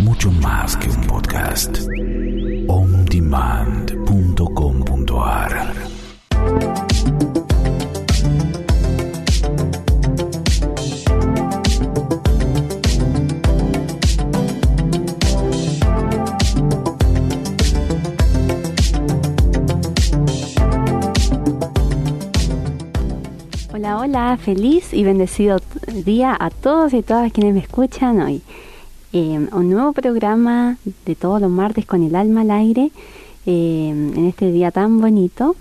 Mucho más que un podcast. ondemand.com.ar Feliz y bendecido día a todos y todas quienes me escuchan hoy. Eh, un nuevo programa de todos los martes con el alma al aire eh, en este día tan bonito.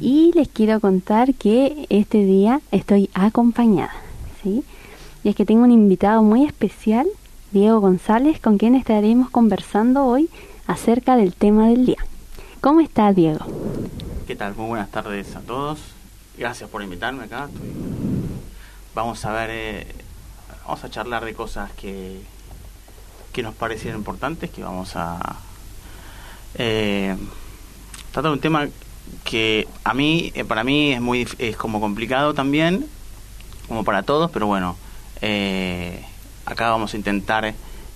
Y les quiero contar que este día estoy acompañada, ¿sí? Y es que tengo un invitado muy especial, Diego González, con quien estaremos conversando hoy acerca del tema del día. ¿Cómo está Diego? ¿Qué tal? Muy buenas tardes a todos. Gracias por invitarme acá. Estoy- Vamos a ver, eh, vamos a charlar de cosas que, que nos parecieron importantes, que vamos a eh, tratar un tema que a mí, eh, para mí es muy, es como complicado también, como para todos, pero bueno, eh, acá vamos a intentar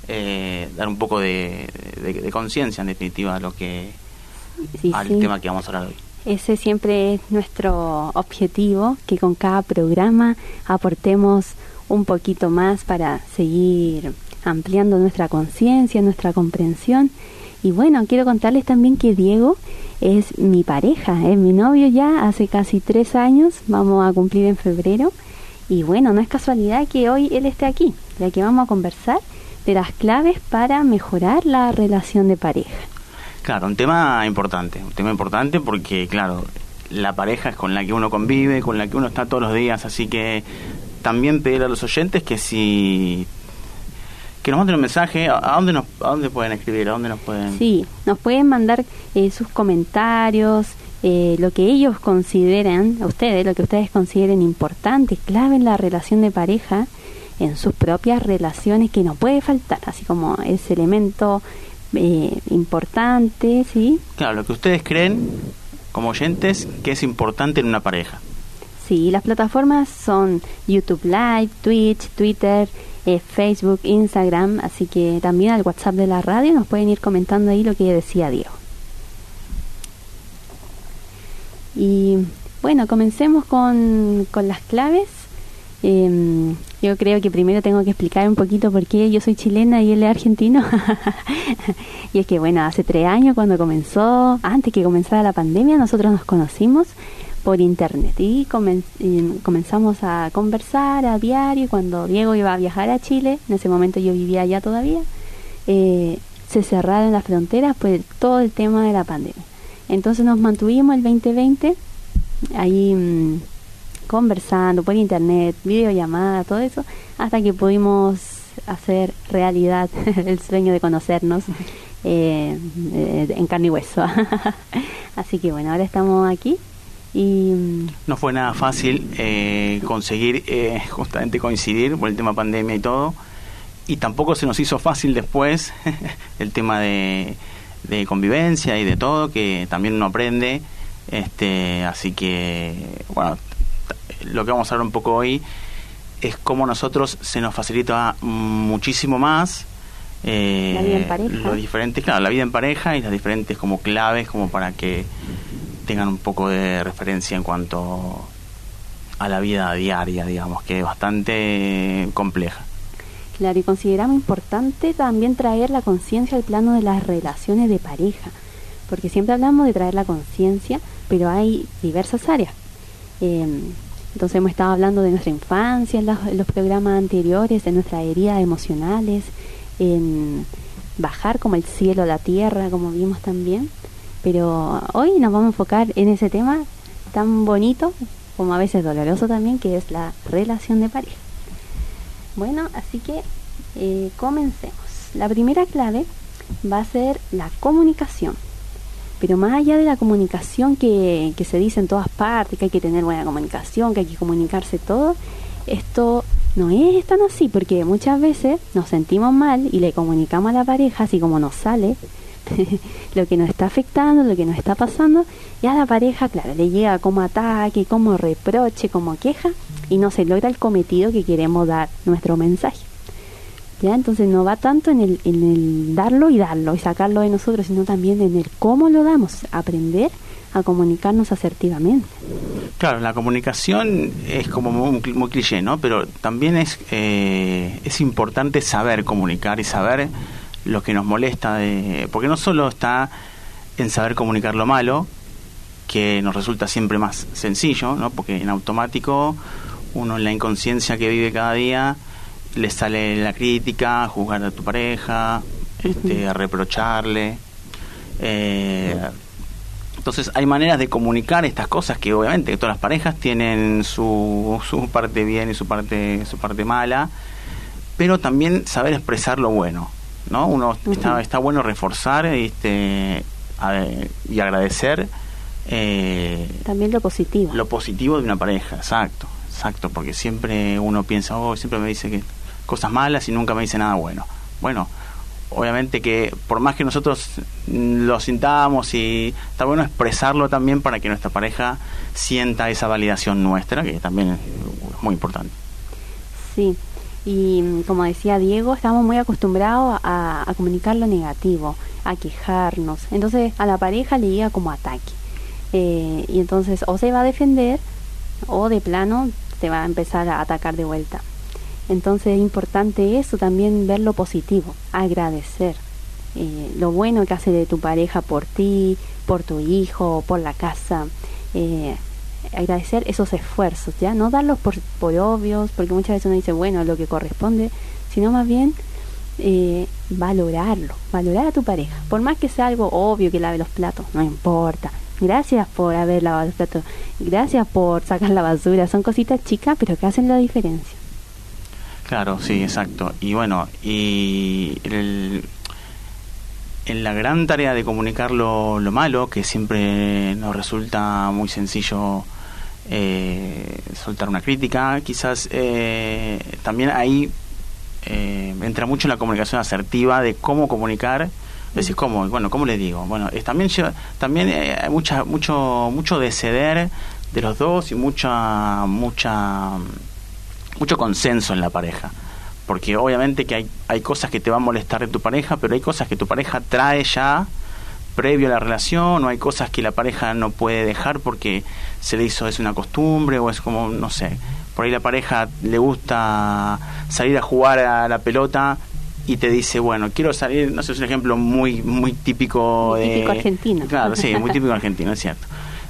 eh, dar un poco de, de- de conciencia en definitiva a lo que Sí, al sí. tema que vamos a hablar hoy. Ese siempre es nuestro objetivo, que con cada programa aportemos un poquito más para seguir ampliando nuestra conciencia, nuestra comprensión. Y bueno, quiero contarles también que Diego es mi pareja, es mi novio ya hace casi tres años, vamos a cumplir en febrero. Y bueno, no es casualidad que hoy él esté aquí, ya que vamos a conversar de las claves para mejorar la relación de pareja. Claro, un tema importante, un tema importante porque, claro, la pareja es con la que uno convive, con la que uno está todos los días, así que también pedir a los oyentes que si que nos manden un mensaje, ¿a dónde nos a dónde pueden escribir? ¿A dónde nos pueden Sí, nos pueden mandar eh, sus comentarios, eh, lo que ellos consideran, ustedes, lo que ustedes consideren importante, clave en la relación de pareja, en sus propias relaciones, que no puede faltar, así como ese elemento eh, importante, ¿sí? Claro, lo que ustedes creen como oyentes que es importante en una pareja. Sí, las plataformas son YouTube Live, Twitch, Twitter, eh, Facebook, Instagram, así que también al WhatsApp de la radio nos pueden ir comentando ahí lo que decía Diego. Y bueno, comencemos con, con las claves. Em, yo creo que primero tengo que explicar un poquito por qué yo soy chilena y él es argentino. y es que bueno, hace tres años cuando comenzó, antes que comenzara la pandemia, nosotros nos conocimos por internet y, comen- y comenzamos a conversar a diario. Cuando Diego iba a viajar a Chile, en ese momento yo vivía allá todavía, eh, se cerraron las fronteras por el- todo el tema de la pandemia. Entonces nos mantuvimos el 2020 ahí mm, conversando por internet, videollamada, todo eso, hasta que pudimos hacer realidad el sueño de conocernos eh, eh, en carne y hueso. Así que bueno, ahora estamos aquí y mm, No fue nada fácil eh, conseguir eh, justamente coincidir por el tema pandemia y todo. Y tampoco se nos hizo fácil después el tema de, de convivencia y de todo, que también uno aprende. Este, así que, bueno, lo que vamos a hablar un poco hoy es cómo nosotros se nos facilita muchísimo más eh, La vida en pareja. los diferentes, claro, la vida en pareja y las diferentes como claves como para que tengan un poco de referencia en cuanto a la vida diaria, digamos, que es bastante compleja. Claro, y consideramos importante también traer la conciencia al plano de las relaciones de pareja, porque siempre hablamos de traer la conciencia, pero hay diversas áreas. Eh, entonces hemos estado hablando de nuestra infancia en los, programas anteriores, de nuestras heridas emocionales, en bajar como el cielo a la tierra, como vimos también. Pero hoy nos vamos a enfocar en ese tema tan bonito, como a veces doloroso también, que es la relación de pareja. Bueno, así que eh, comencemos. La primera clave va a ser la comunicación. Pero más allá de la comunicación que, que se dice en todas partes, que hay que tener buena comunicación, que hay que comunicarse todo, esto no es tan así, porque muchas veces nos sentimos mal y le comunicamos a la pareja, así como nos sale, lo que nos está afectando, lo que nos está pasando, y a la pareja, claro, le llega como ataque, como reproche, como queja, y no se logra el cometido que queremos dar nuestro mensaje. ¿Ya? Entonces no va tanto en el, en el darlo y darlo y sacarlo de nosotros, sino también en el cómo lo damos, aprender a comunicarnos asertivamente. Claro, la comunicación es como muy, muy cliché, ¿no? Pero también es, eh, es importante saber comunicar y saber lo que nos molesta, de, porque no solo está en saber comunicar lo malo, que nos resulta siempre más sencillo, ¿no? Porque en automático uno en la inconsciencia que vive cada día le sale la crítica, juzgar a tu pareja, este, a reprocharle. Eh, entonces hay maneras de comunicar estas cosas que obviamente todas las parejas tienen su, su parte bien y su parte su parte mala, pero también saber expresar lo bueno, ¿no? Uno está, está bueno reforzar este y agradecer eh, también lo positivo. Lo positivo de una pareja, exacto, exacto, porque siempre uno piensa, oh, siempre me dice que cosas malas y nunca me dice nada bueno. Bueno, obviamente que por más que nosotros lo sintamos y está bueno expresarlo también para que nuestra pareja sienta esa validación nuestra, que también es muy importante. Sí, y mm, como decía Diego, estamos muy acostumbrados a, comunicar lo negativo, a quejarnos. Entonces a la pareja le llega como ataque. Eh, y entonces o se va a defender o de plano se va a empezar a atacar de vuelta. Entonces es importante eso, también ver lo positivo, agradecer eh, lo bueno que hace de tu pareja por ti, por tu hijo, por la casa. Eh, agradecer esos esfuerzos, ¿ya? No darlos por, por obvios, porque muchas veces uno dice, bueno, lo que corresponde, sino más bien eh, valorarlo, valorar a tu pareja. Por más que sea algo obvio que lave los platos, no importa. Gracias por haber lavado los platos, gracias por sacar la basura. Son cositas chicas, pero que hacen la diferencia. Claro, sí, exacto. Y bueno, y el, en la gran tarea de comunicar lo, malo, que siempre nos resulta muy sencillo eh, soltar una crítica, quizás eh, también ahí eh, entra mucho la comunicación asertiva de cómo comunicar. Decís, ¿cómo? Bueno, ¿cómo le digo? Bueno, es, también, también hay mucha, mucho, mucho de ceder de los dos y mucha, mucha mucho consenso en la pareja. Porque obviamente que hay, hay cosas que te van a molestar de tu pareja, pero hay cosas que tu pareja trae ya previo a la relación, o hay cosas que la pareja no puede dejar porque se le hizo, es una costumbre, o es como, no sé, por ahí la pareja le gusta salir a jugar a la pelota y te dice, bueno, quiero salir, no sé, es un ejemplo muy muy típico de... Típico argentino. Claro, sí, muy típico argentino, es cierto.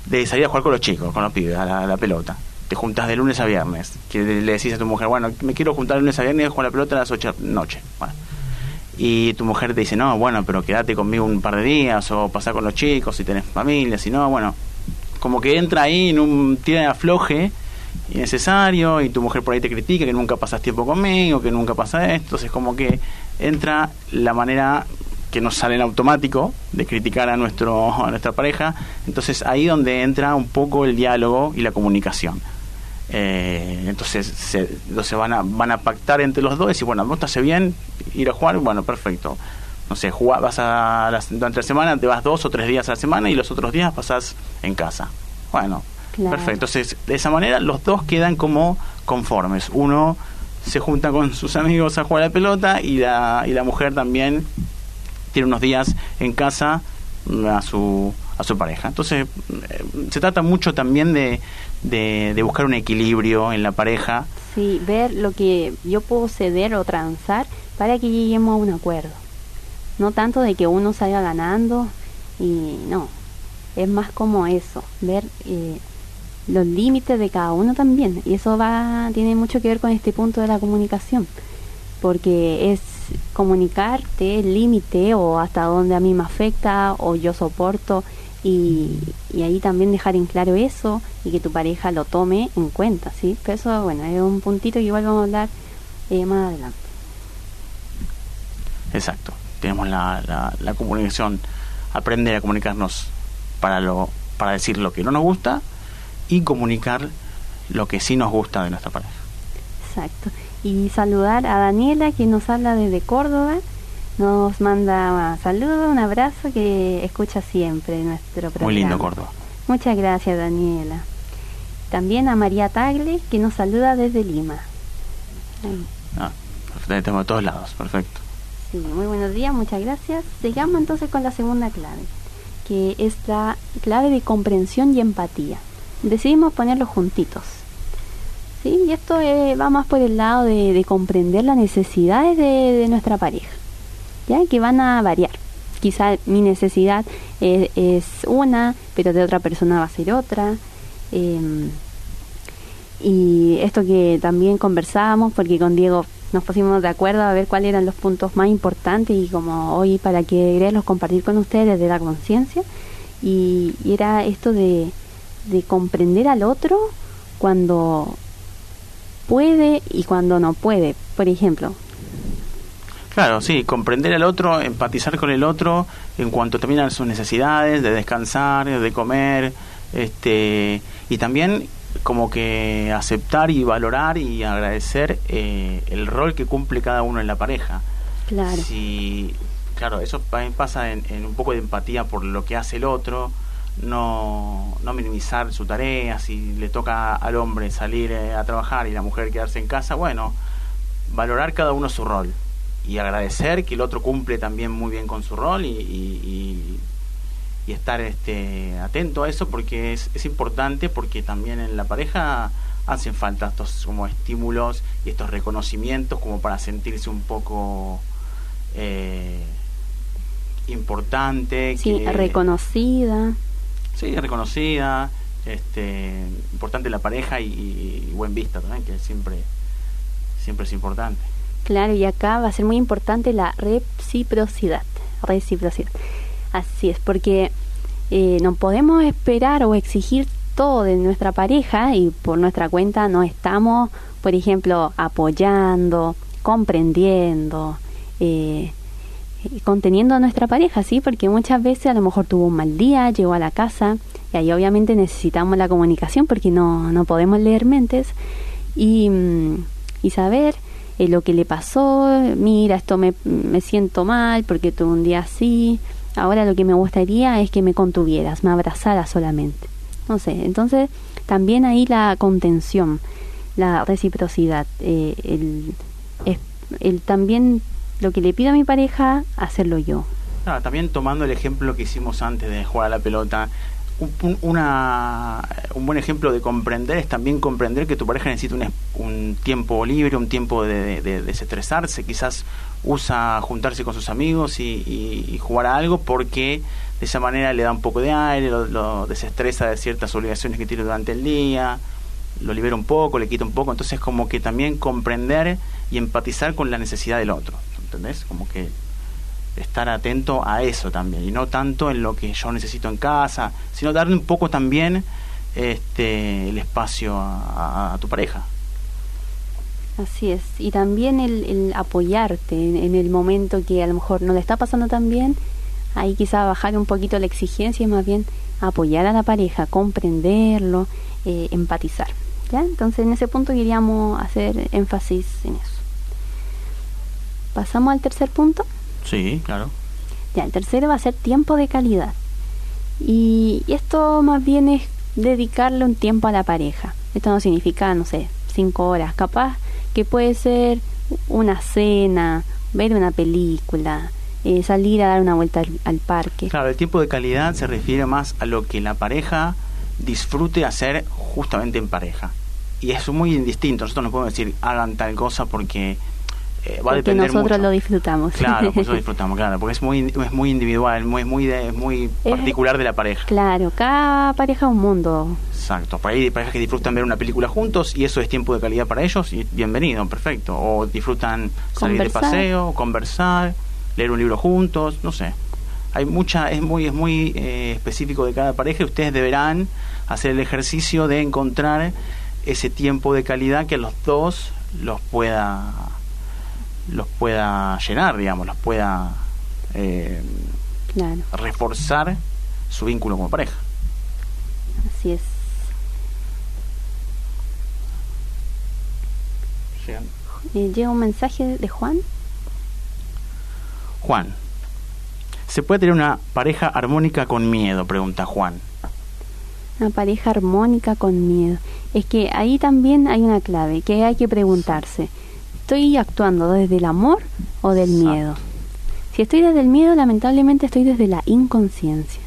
De salir a jugar con los chicos, con los pibes, a la pelota te juntas de lunes a viernes, que le decís a tu mujer, bueno, me quiero juntar lunes a viernes jugar la pelota a las 8 de la noche. Y tu mujer te dice, no, bueno, pero quédate conmigo un par de días o pasar con los chicos si tenés familia, si no, bueno, como que entra ahí en un tira de afloje innecesario y tu mujer por ahí te critica que nunca pasas tiempo conmigo, que nunca pasa esto, entonces como que entra la manera que nos sale en automático de criticar a nuestro a nuestra pareja, entonces ahí donde entra un poco el diálogo y la comunicación. Eh, entonces se, van, a, van a pactar entre los dos y bueno, ¿vos te hace bien ir a jugar? Bueno, perfecto. No sé, vas a durante la semana, te vas dos o tres días a la semana y los otros días pasás en casa. Bueno, perfecto. Entonces, de esa manera los dos quedan como conformes. Uno se junta con sus amigos a jugar a la pelota y la, y la mujer también tiene unos días en casa a su a su pareja. Entonces, eh, se trata mucho también de, de, buscar un equilibrio en la pareja. Sí, ver lo que yo puedo ceder o transar para que lleguemos a un acuerdo. No tanto de que uno salga ganando y no, es más como eso, ver eh, los límites de cada uno también. Y eso va tiene mucho que ver con este punto de la comunicación, porque es comunicarte el límite o hasta dónde a mí me afecta o yo soporto y, ahí también dejar en claro eso y que tu pareja lo tome en cuenta, ¿sí? Pero eso, bueno, es un puntito que igual vamos a hablar eh, más adelante. Exacto, tenemos la, la, comunicación, aprender a comunicarnos para, lo, para decir lo que no nos gusta y comunicar lo que sí nos gusta de nuestra pareja. Exacto. Y saludar a Daniela, que nos habla desde Córdoba nos manda saludos, un abrazo que escucha siempre nuestro programa. Muy lindo Córdoba. Muchas gracias Daniela. También a María Tagle que nos saluda desde Lima. Ah, Tenemos de todos lados, perfecto. Sí, muy buenos días, muchas gracias. Sigamos entonces con la segunda clave, que es la clave de comprensión y empatía. Decidimos ponerlos juntitos. ¿sí? Y esto eh, va más por el lado de, comprender las necesidades de, nuestra pareja, ¿ya? que van a variar. Quizá mi necesidad es, una, pero de otra persona va a ser otra. Em, y esto que también conversábamos, porque con Diego nos pusimos de acuerdo a ver cuáles eran los puntos más importantes y como hoy para que los compartir con ustedes de la conciencia. Y, y, era esto de, de comprender al otro cuando puede y cuando no puede. Por ejemplo, Claro, sí, comprender al otro, empatizar con el otro en cuanto también a sus necesidades de descansar, de comer, este, y también como que aceptar y valorar y agradecer eh, el rol que cumple cada uno en la pareja. Claro. Si, claro, eso pasa en, un poco de empatía por lo que hace el otro, no, no minimizar su tarea, si le toca al hombre salir eh, a trabajar y la mujer quedarse en casa, bueno, valorar cada uno su rol y agradecer que el otro cumple también muy bien con su rol y, y, estar este, atento a eso porque es, es, importante porque también en la pareja hacen falta estos como estímulos y estos reconocimientos como para sentirse un poco eh, importante sí, reconocida. Sí reconocida este importante la pareja y, y buen vista también que siempre siempre es importante Claro, y acá va a ser muy importante la reciprocidad. Reciprocidad. Así es, porque eh, no podemos esperar o exigir todo de nuestra pareja y por nuestra cuenta no estamos, por ejemplo, apoyando, comprendiendo, eh, conteniendo a nuestra pareja, ¿sí? Porque muchas veces a lo mejor tuvo un mal día, llegó a la casa y ahí obviamente necesitamos la comunicación porque no, no podemos leer mentes y, y saber eh, lo que le pasó, mira, esto me, me siento mal porque tuve un día así, ahora lo que me gustaría es que me contuvieras, me abrazaras solamente. No sé, entonces también ahí la contención, la reciprocidad, eh, el, también lo que le pido a mi pareja, hacerlo yo. también tomando el ejemplo que hicimos antes de jugar a la pelota, un, una, un buen ejemplo de comprender es también comprender que tu pareja necesita un, un tiempo libre, un tiempo de, desestresarse, quizás usa juntarse con sus amigos y, jugar a algo porque de esa manera le da un poco de aire, lo, desestresa de ciertas obligaciones que tiene durante el día, lo libera un poco, le quita un poco, entonces como que también comprender y empatizar con la necesidad del otro, ¿entendés? Como que estar atento a eso también y no tanto en lo que yo necesito en casa, sino darle un poco también este el espacio a, tu pareja. Así es, y también el, apoyarte en, el momento que a lo mejor no le está pasando tan bien, ahí quizá bajar un poquito la exigencia y más bien apoyar a la pareja, comprenderlo, eh, empatizar. ¿ya? Entonces en ese punto queríamos hacer énfasis en eso. Pasamos al tercer punto. Sí, claro. Ya, el tercero va a ser tiempo de calidad. Y, esto más bien es dedicarle un tiempo a la pareja. Esto no significa, no sé, cinco horas. Capaz que puede ser una cena, ver una película, eh, salir a dar una vuelta al, parque. Claro, el tiempo de calidad se refiere más a lo que la pareja disfrute hacer justamente en pareja. Y es muy indistinto. Nosotros no podemos decir hagan tal cosa porque eh, va porque nosotros lo disfrutamos. Claro, nosotros disfrutamos, claro, porque es muy, es muy individual, muy, muy, muy particular de la pareja. Claro, cada pareja es un mundo. Exacto, hay parejas que disfrutan ver una película juntos y eso es tiempo de calidad para ellos y bienvenido, perfecto. O disfrutan salir de paseo, conversar, leer un libro juntos, no sé. Hay mucha, es muy, es muy eh, específico de cada pareja y ustedes deberán hacer el ejercicio de encontrar ese tiempo de calidad que los dos los pueda los pueda llenar, digamos, los pueda eh, reforzar su vínculo como pareja. Así es. Eh, llega un mensaje de Juan. Juan, ¿se puede tener una pareja armónica con miedo? Pregunta Juan. Una pareja armónica con miedo. Es que ahí también hay una clave que hay que preguntarse estoy actuando desde el amor o del miedo. Si estoy desde el miedo, lamentablemente estoy desde la inconsciencia.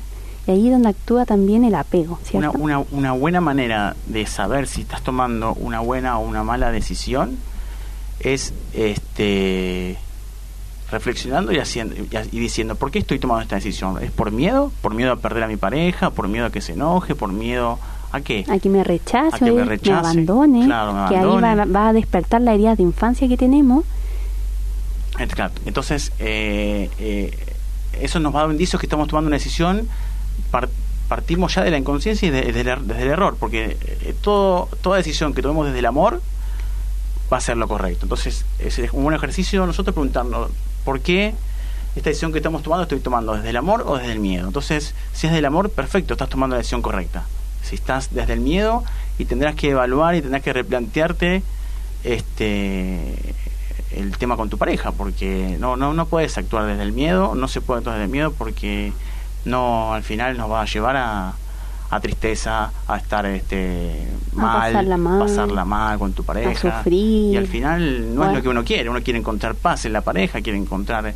Y ahí es donde actúa también el apego, Una, una, una buena manera de saber si estás tomando una buena o una mala decisión es este reflexionando y haciendo y, y diciendo ¿por qué estoy tomando esta decisión? ¿Es por miedo? ¿Por miedo a perder a mi pareja? ¿Por miedo a que se enoje? ¿Por miedo a qué? a que me rechace, A que me rechace, abandone, claro, me que ahí abandone. va, va a despertar la herida de infancia que tenemos. Entonces, eh, eh, eso nos va a dar indicios que estamos tomando una decisión, par- partimos ya de la inconsciencia y de- desde, el, desde el error, porque eh, todo, toda decisión que tomemos desde el amor va a ser lo correcto. Entonces, es un buen ejercicio nosotros preguntarnos, ¿por qué esta decisión que estamos tomando estoy tomando desde el amor o desde el miedo? Entonces, si es del amor, perfecto, estás tomando la decisión correcta. Si estás desde el miedo y tendrás que evaluar y tendrás que replantearte este el tema con tu pareja porque no no no puedes actuar desde el miedo no se puede actuar desde el miedo porque no al final nos va a llevar a, a tristeza a estar este A mal pasarla mal, pasarla mal con tu pareja sufrir. y al final no es lo que uno quiere uno quiere encontrar paz en la pareja quiere encontrar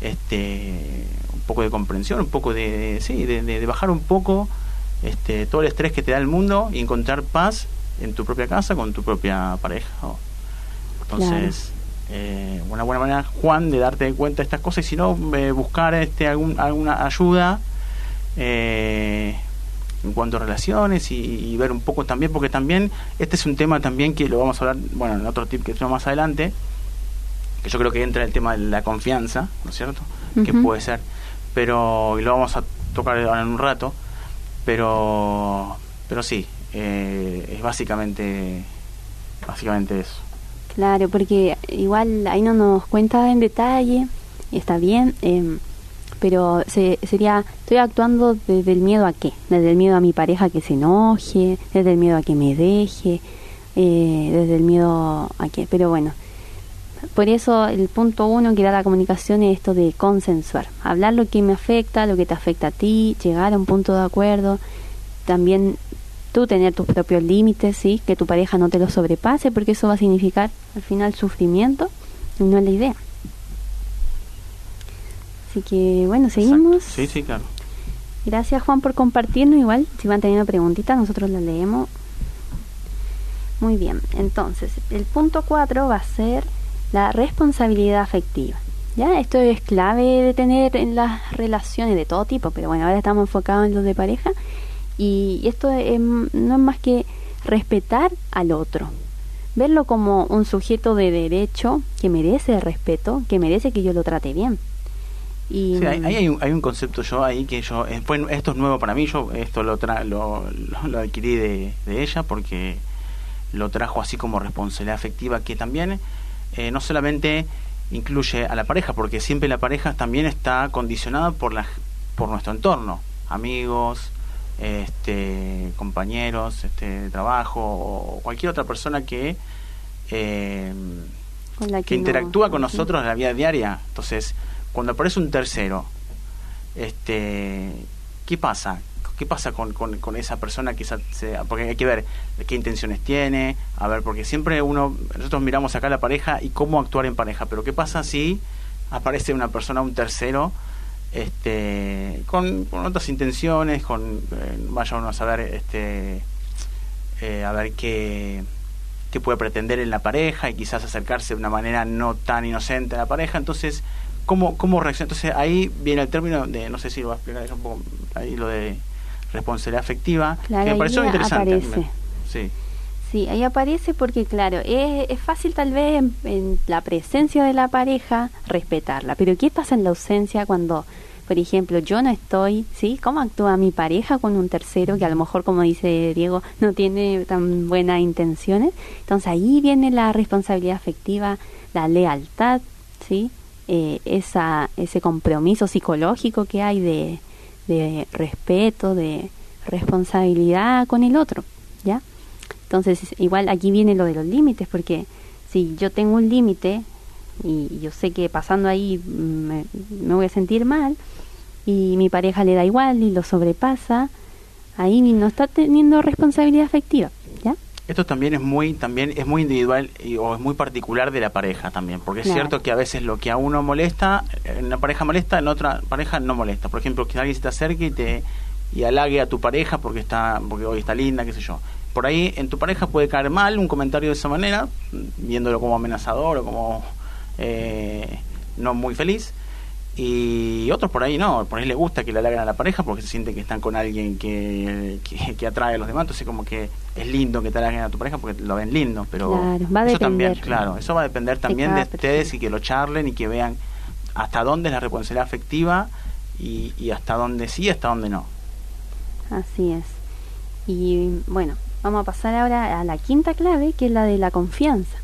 este un poco de comprensión un poco de sí de, de- de bajar un poco este todo el estrés que te da el mundo y encontrar paz en tu propia casa con tu propia pareja entonces eh, una buena manera Juan de darte cuenta de estas cosas y si no eh, buscar este algún, alguna ayuda eh, en cuanto a relaciones y, y ver un poco también porque también este es un tema también que lo vamos a hablar bueno en otro tip que tenemos más adelante que yo creo que entra el tema de la confianza ¿no es cierto? que puede ser pero y lo vamos a tocar ahora en un rato pero pero sí eh, es básicamente básicamente eso Claro, porque igual ahí no nos cuenta en detalle, está bien, em, pero se, sería, estoy actuando desde el miedo a qué? Desde el miedo a mi pareja que se enoje, desde el miedo a que me deje, eh, desde el miedo a qué, pero bueno. Por eso el punto uno que da la comunicación es esto de consensuar, hablar lo que me afecta, lo que te afecta a ti, llegar a un punto de acuerdo, también tú tener tus propios límites, sí, que tu pareja no te los sobrepase, porque eso va a significar al final sufrimiento y no es la idea. Así que bueno, seguimos. Exacto. sí sí claro Gracias Juan por compartirnos. Igual, si van teniendo preguntitas, nosotros las leemos. Muy bien, entonces, el punto 4 va a ser la responsabilidad afectiva. Ya, esto es clave de tener en las relaciones de todo tipo, pero bueno, ahora estamos enfocados en los de pareja. Y esto es- no es más que respetar al otro. Verlo como un sujeto de derecho que merece respeto, que merece que yo lo trate bien. Y, Sí, ahí hay, un, hay un concepto yo ahí que yo eh, fue- esto es nuevo para mí yo esto lo tra- lo, lo, lo adquirí de, de ella porque lo trajo así como responsabilidad afectiva que también eh, no solamente incluye a la pareja porque siempre la pareja también está condicionada por la por nuestro entorno amigos este compañeros este de trabajo o cualquier otra persona que eh, que no- interactúa con nosotros en la vida diaria. Entonces, cuando aparece un tercero, este, ¿qué pasa? ¿Qué pasa con, con, esa persona que esa- se- porque hay que ver qué intenciones tiene, a ver, porque siempre uno, nosotros miramos acá la pareja y cómo actuar en pareja, pero ¿qué pasa si aparece una persona, un tercero, este, con, con otras intenciones, con, eh, vaya uno a saber, este, eh, a ver qué, qué puede pretender en la pareja y quizás acercarse de una manera no tan inocente a la pareja. Entonces, ¿cómo, cómo reacciona? Entonces, ahí viene el término de, no sé si lo va a explicar eso un poco, ahí lo de responsabilidad afectiva, Claro, que me pareció interesante. aparece. Sí, Sí, ahí aparece porque, claro, es, es fácil tal vez en, en la presencia de la pareja respetarla, pero ¿qué pasa en la ausencia cuando, por ejemplo, yo no estoy, ¿sí? ¿Cómo actúa mi pareja con un tercero que a lo mejor, como dice Diego, no tiene tan buenas intenciones? Entonces ahí viene la responsabilidad afectiva, la lealtad, ¿sí? Eh, esa, ese compromiso psicológico que hay de, de respeto, de responsabilidad con el otro, ¿ya? Entonces, igual aquí viene lo de los límites, porque si yo tengo un límite y yo sé que pasando ahí me, me voy a sentir mal y mi pareja le da igual y lo sobrepasa, ahí no está teniendo responsabilidad afectiva. Esto también es muy también es muy individual y, o es muy particular de la pareja también, porque es Claro. cierto que a veces lo que a uno molesta, en una pareja molesta, en otra pareja no molesta. Por ejemplo, que alguien se te acerque y te y halague a tu pareja porque está porque hoy está linda, qué sé yo. Por ahí en tu pareja puede caer mal un comentario de esa manera, viéndolo como amenazador o como eh, no muy feliz. Y otros por ahí no, por ahí le gusta que le halaguen a la pareja porque se siente que están con alguien que, que, que atrae a los demás. Entonces, como que es lindo que te halaguen a tu pareja porque lo ven lindo. Pero Claro, va a eso también, claro, eso va a depender también de ustedes y que lo charlen y que vean hasta dónde es la responsabilidad afectiva y, y hasta dónde sí, hasta dónde no. Así es. Y bueno, vamos a pasar ahora a la quinta clave, que es la de la confianza.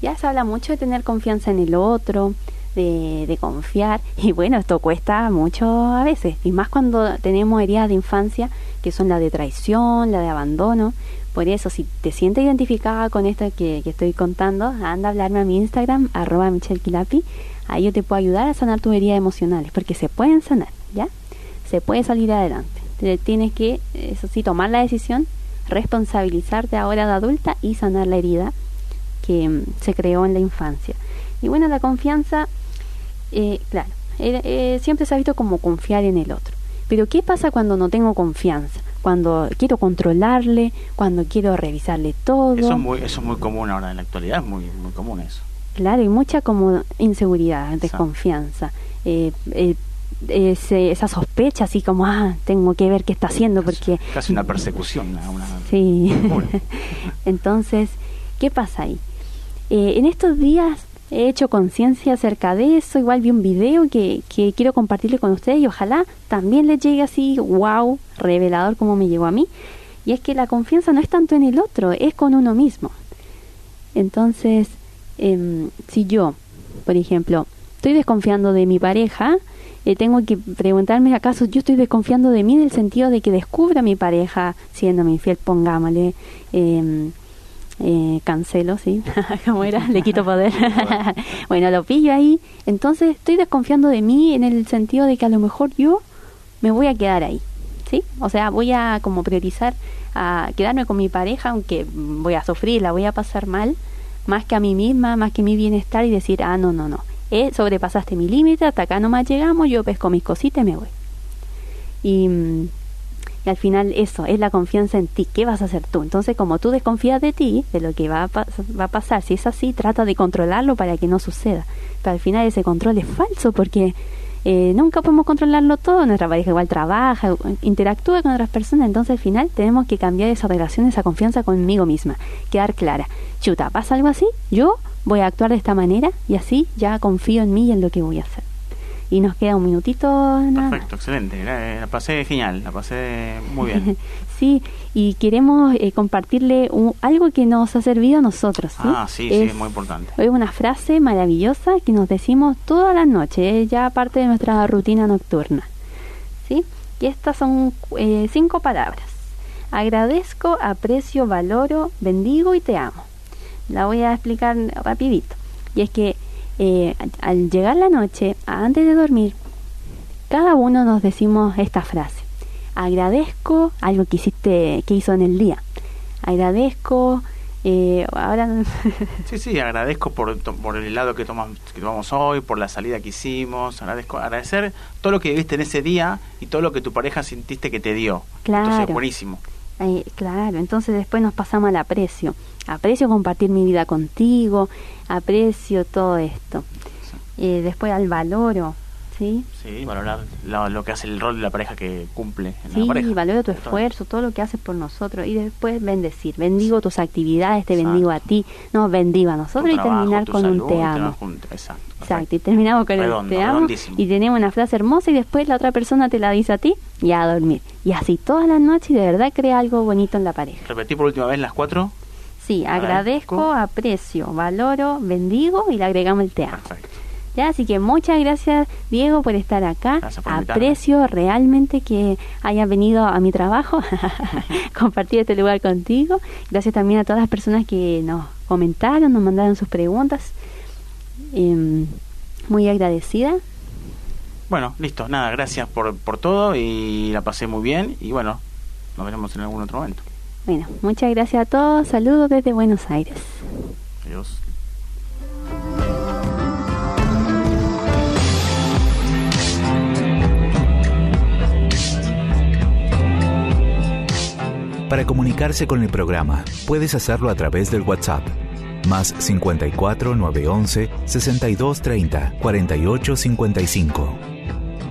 Ya se habla mucho de tener confianza en el otro, de, de confiar, y bueno, esto cuesta mucho a veces, y más cuando tenemos heridas de infancia, que son la de traición, la de abandono. Por eso, si te sientes identificada con esto que, estoy contando, anda a hablarme a mi Instagram, arroba michelquilapi, ahí yo te puedo ayudar a sanar tus heridas emocionales, porque se pueden sanar, ¿ya? Se puede salir adelante. Te- Tienes que, eso sí, tomar la decisión, responsabilizarte ahora de adulta y sanar la herida que mm, se creó en la infancia. Y bueno, la confianza, eh, claro, eh, eh, siempre se ha visto como confiar en el otro. Pero ¿qué pasa cuando no tengo confianza? Cuando quiero controlarle, cuando quiero revisarle todo. Eso es muy, eso es muy común ahora en la actualidad, es muy, muy común eso. Claro, y mucha como inseguridad, desconfianza, eh, eh, ese- esa sospecha así como, ah, tengo que ver qué está haciendo porque... Casi una persecución. una- una- Sí. Entonces, ¿qué pasa ahí? Eh, en estos días he hecho conciencia acerca de eso, igual vi un video que, que quiero compartirle con ustedes y ojalá también les llegue así, wow, revelador como me llegó a mí. Y es que la confianza no es tanto en el otro, es con uno mismo. Entonces, em, si yo, por ejemplo, estoy desconfiando de mi pareja, eh, tengo que preguntarme acaso yo estoy desconfiando de mí en el sentido de que descubra a mi pareja siéndome infiel, pongámosle, em, eh, cancelo, ¿sí? ¿Cómo era? Le quito poder. bueno, lo pillo ahí. Entonces estoy desconfiando de mí en el sentido de que a lo mejor yo me voy a quedar ahí, ¿sí? O sea, voy a como priorizar a quedarme con mi pareja, aunque voy a sufrir, la voy a pasar mal, más que a mí misma, más que mi bienestar y decir, ah, no, no, no, eh, sobrepasaste mi límite, hasta acá nomás llegamos, yo pesco mis cositas y me voy. Y, mm, y al final eso, es la confianza en ti, ¿qué vas a hacer tú? Entonces, como tú desconfías de ti, de lo que va a, va a pasar, si es así, trata de controlarlo para que no suceda. Pero al final ese control es falso porque eh, nunca podemos controlarlo todo, nuestra pareja igual trabaja, interactúa con otras personas, entonces al final tenemos que cambiar esa relación, esa confianza conmigo misma, quedar clara. Chuta, ¿pasa algo así? Yo voy a actuar de esta manera y así ya confío en mí y en lo que voy a hacer. Y nos queda un minutito nada. Perfecto, excelente. La, la pasé genial, la pasé muy bien. sí, y queremos eh, compartirle un- algo que nos ha servido a nosotros. ¿sí? Ah, sí, sí, Es- es muy importante. Es una frase maravillosa que nos decimos todas las noches, es ya parte de nuestra rutina nocturna. ¿Sí? Y estas son eh, cinco palabras. Agradezco, aprecio, valoro, bendigo y te amo. La voy a explicar rapidito. Y es que eh, al llegar la noche, antes de dormir, cada uno nos decimos esta frase. Agradezco algo que hiciste, que hizo en el día. Agradezco, eh, ahora Sí, sí, agradezco por, el helado que, tomas, que tomamos hoy, por la salida que hicimos, agradezco, agradecer todo lo que viviste en ese día y todo lo que tu pareja sentiste que te dio. Entonces, Claro. buenísimo. Eh, claro, entonces después nos pasamos al aprecio. Aprecio compartir mi vida contigo, aprecio todo esto. Eh, después al valoro, ¿sí? Sí, valorar lo, lo que hace el rol de la pareja que cumple en Sí, la pareja. valoro tu esfuerzo, todo lo que haces por nosotros. Y después bendecir. Bendigo tus actividades, te Exacto. bendigo a ti. No, bendigo a Tu nosotros y trabajo, terminar con salud, un te amo. Exacto. Exacto, y terminamos con Redondo, el te amo y tenemos una frase hermosa y después la otra persona te la dice a ti y a dormir. Y así todas las noches y de verdad crea algo bonito en la pareja. Repetí por última vez las cuatro. Sí, agradezco, aprecio, valoro, bendigo y le agregamos el te amo. Ya, así que muchas gracias Diego por estar acá. Por. Aprecio realmente que hayas venido a mi trabajo, compartir este lugar contigo. Gracias también a todas las personas que nos comentaron, nos mandaron sus preguntas. Em, muy agradecida. Bueno, listo. Nada, gracias por, por todo y la pasé muy bien. Y bueno, nos veremos en algún otro momento. Bueno, muchas gracias a todos. Saludos desde Buenos Aires. Adiós. Para comunicarse con el programa, puedes hacerlo a través del WhatsApp. Más 54 911 6230 4855.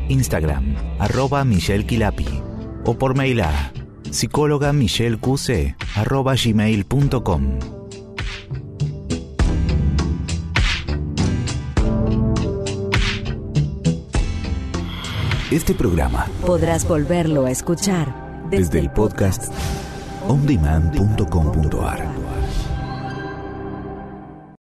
Instagram, arroba Michelle Kilapi. O por mail a psicóloga arroba gmail.com. Este programa podrás volverlo a escuchar desde el podcast ondemand.com.ar.